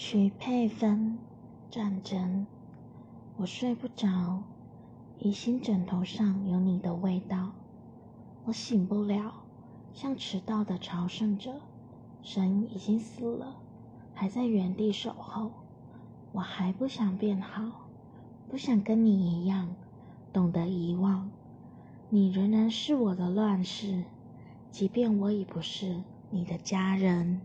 徐佩芬战争。我睡不着疑心枕头上有你的味道。我醒不了像迟到的朝圣者神已经死了还在原地守候。我还不想变好不想跟你一样懂得遗忘。你仍然是我的乱世即便我已不是你的家人。